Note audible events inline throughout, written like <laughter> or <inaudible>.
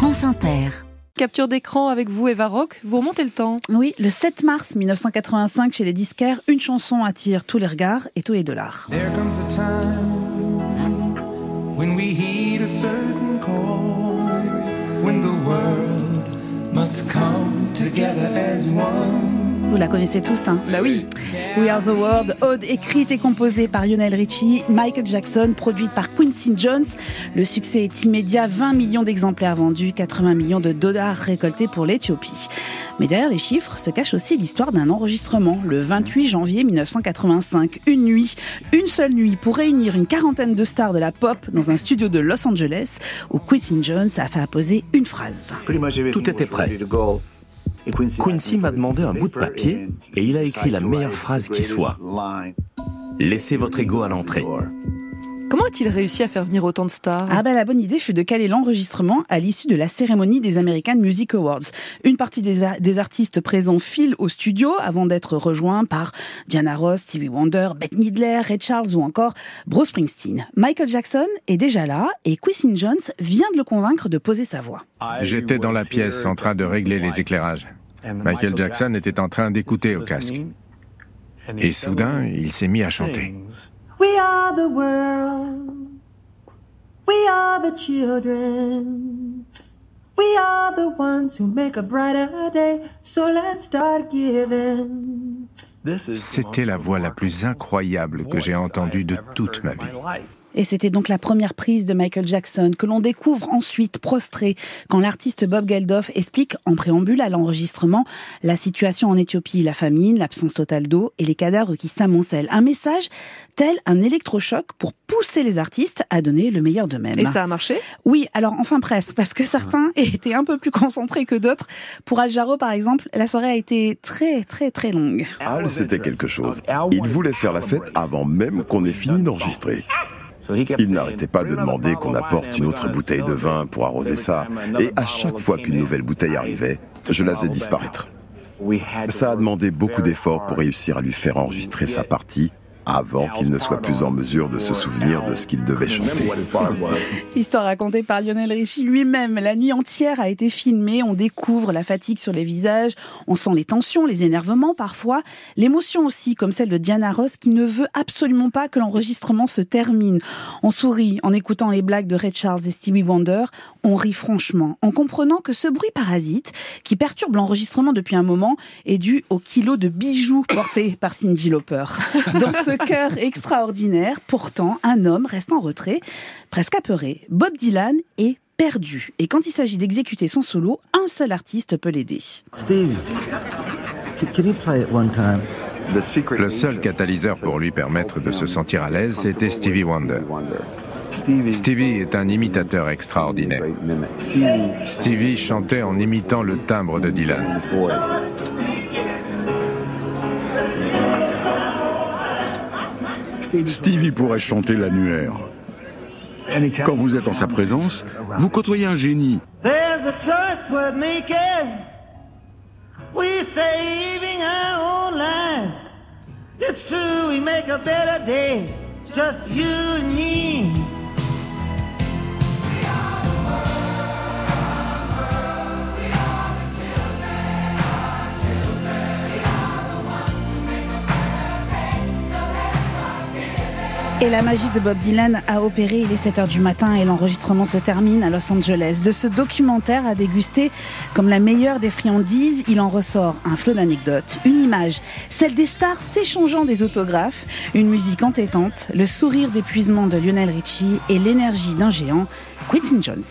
France Inter. Capture d'écran avec vous, Eva Rock. Vous remontez le temps. Oui, le 7 mars 1985, chez les disquaires, une chanson attire tous les regards et tous les dollars. There comes a time when we heed a certain call, when the world must come together as one. Vous la connaissez tous, hein Bah oui. We Are the World, ode écrite et composée par Lionel Richie, Michael Jackson, produite par Quincy Jones. Le succès est immédiat, 20 millions d'exemplaires vendus, 80 millions de dollars récoltés pour l'Éthiopie. Mais derrière les chiffres se cache aussi l'histoire d'un enregistrement, le 28 janvier 1985. Une nuit, une seule nuit, pour réunir une quarantaine de stars de la pop dans un studio de Los Angeles, où Quincy Jones a fait apposer une phrase. Tout était prêt. Quincy m'a demandé un bout de papier et il a écrit la meilleure phrase qui soit. Laissez votre ego à l'entrée. Comment a-t-il réussi à faire venir autant de stars? Ah ben la bonne idée fut de caler l'enregistrement à l'issue de la cérémonie des American Music Awards. Une partie des, a- des artistes présents filent au studio avant d'être rejoints par Diana Ross, Stevie Wonder, Bette Midler, Ray Charles ou encore Bruce Springsteen. Michael Jackson est déjà là et Quincy Jones vient de le convaincre de poser sa voix. J'étais dans la pièce en train de régler les éclairages. Michael Jackson était en train d'écouter au casque. Et soudain, il s'est mis à chanter. We are the world. We are the children. We are the ones who make a brighter day. So let's start giving. C'était la voix la plus incroyable que j'ai entendue de toute ma vie. Et c'était donc la première prise de Michael Jackson que l'on découvre ensuite prostré quand l'artiste Bob Geldof explique en préambule à l'enregistrement la situation en Éthiopie, la famine, l'absence totale d'eau et les cadavres qui s'amoncellent. Un message tel un électrochoc pour pousser les artistes à donner le meilleur d'eux-mêmes. Et ça a marché? Oui, alors enfin presque, parce que certains étaient un peu plus concentrés que d'autres. Pour Al Jarreau, par exemple, la soirée a été très très très longue. Al, c'était quelque chose. Il voulait faire la fête avant même qu'on ait fini d'enregistrer. Il n'arrêtait pas de demander qu'on apporte une autre bouteille de vin pour arroser ça, et à chaque fois qu'une nouvelle bouteille arrivait, je la faisais disparaître. Ça a demandé beaucoup d'efforts pour réussir à lui faire enregistrer sa partie avant qu'il ne soit plus en mesure de se souvenir de ce qu'il devait chanter. <laughs> Histoire racontée par Lionel Richie lui-même. La nuit entière a été filmée. On découvre la fatigue sur les visages. On sent les tensions, les énervements parfois. L'émotion aussi, comme celle de Diana Ross, qui ne veut absolument pas que l'enregistrement se termine. On sourit en écoutant les blagues de Ray Charles et Stevie Wonder. On rit franchement en comprenant que ce bruit parasite, qui perturbe l'enregistrement depuis un moment, est dû au kilo de bijoux portés par Cindy Lauper. Dans ce cœur extraordinaire, pourtant, un homme reste en retrait, presque apeuré. Bob Dylan est perdu. Et quand il s'agit d'exécuter son solo, un seul artiste peut l'aider. Steve, can you play it one time? Le seul catalyseur pour lui permettre de se sentir à l'aise, c'était Stevie Wonder. Stevie est un imitateur extraordinaire. Stevie chantait en imitant le timbre de Dylan. Stevie pourrait chanter l'annuaire. Quand vous êtes en sa présence, vous côtoyez un génie. There's a choice worth making. We saving our own lives. It's true, we make a better day. Just you and me. Et la magie de Bob Dylan a opéré, il est 7h du matin et l'enregistrement se termine à Los Angeles. De ce documentaire à déguster comme la meilleure des friandises, il en ressort un flot d'anecdotes, une image, celle des stars s'échangeant des autographes, une musique entêtante, le sourire d'épuisement de Lionel Richie et l'énergie d'un géant, Quincy Jones.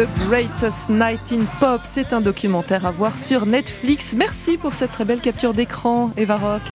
The Greatest Night in Pop, c'est un documentaire à voir sur Netflix. Merci pour cette très belle capture d'écran, Eva Rock.